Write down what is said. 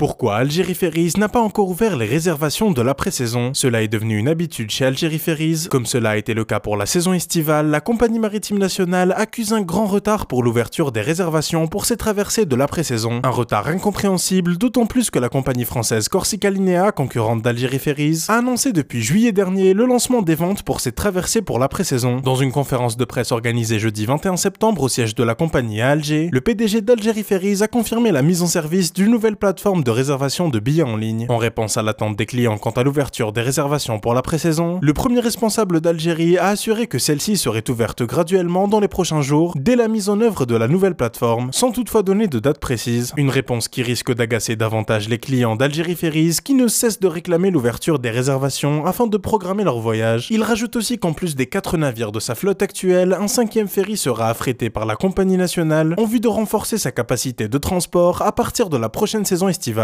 Pourquoi Algérie Ferries n'a pas encore ouvert les réservations de l'après-saison? Cela est devenu une habitude chez Algérie Ferries. Comme cela a été le cas pour la saison estivale, la compagnie maritime nationale accuse un grand retard pour l'ouverture des réservations pour ses traversées de l'après-saison. Un retard incompréhensible, d'autant plus que la compagnie française Corsica Linea, concurrente d'Algérie Ferries, a annoncé depuis juillet dernier le lancement des ventes pour ses traversées pour l'après-saison. Dans une conférence de presse organisée jeudi 21 septembre au siège de la compagnie à Alger, le PDG d'Algérie Ferries a confirmé la mise en service d'une nouvelle plateforme de réservation de billets en ligne. En réponse à l'attente des clients quant à l'ouverture des réservations pour la pré-saison, le premier responsable d'Algérie a assuré que celle-ci serait ouverte graduellement dans les prochains jours dès la mise en œuvre de la nouvelle plateforme, sans toutefois donner de date précise. Une réponse qui risque d'agacer davantage les clients d'Algérie Ferries qui ne cessent de réclamer l'ouverture des réservations afin de programmer leur voyage. Il rajoute aussi qu'en plus des quatre navires de sa flotte actuelle, un cinquième ferry sera affrété par la compagnie nationale en vue de renforcer sa capacité de transport à partir de la prochaine saison estivale